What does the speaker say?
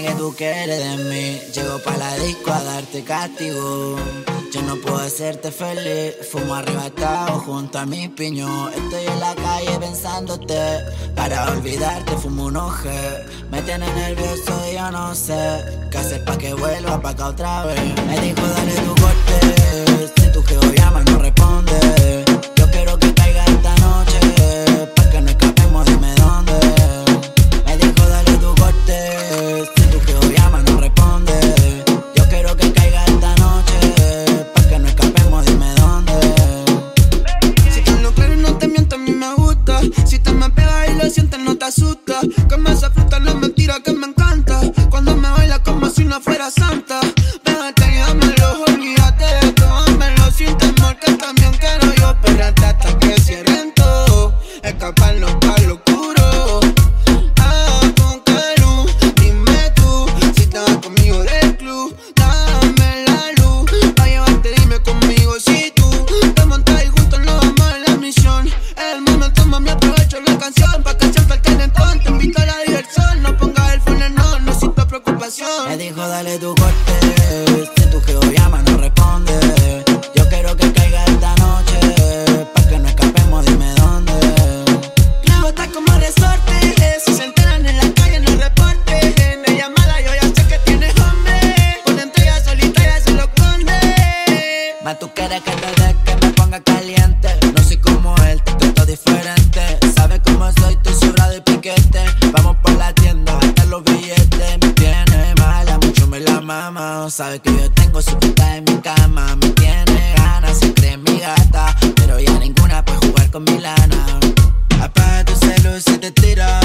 Que tú quieres de mí. Llego pa' la disco a darte castigo. Yo no puedo hacerte feliz. Fumo arrebatado junto a mi piño. Estoy en la calle pensándote. Para olvidarte, fumo un oje. Me tiene nervioso y yo no sé. ¿Qué hacer pa' que vuelva pa' acá otra vez? Me dijo, dale tu corte. Si tu geo llama, no responde. Déjate y tú quieres que te dé, que me ponga caliente. No soy como él, te trato diferente. Sabes cómo soy, estoy sobrado de piquete. Vamos por la tienda, hasta los billetes. Me tiene mala, mucho me la mama. Sabes que yo tengo su puta en mi cama. Me tiene ganas, cree mi gata. Pero ya ninguna puede jugar con mi lana. Apaga tu celu si te tira,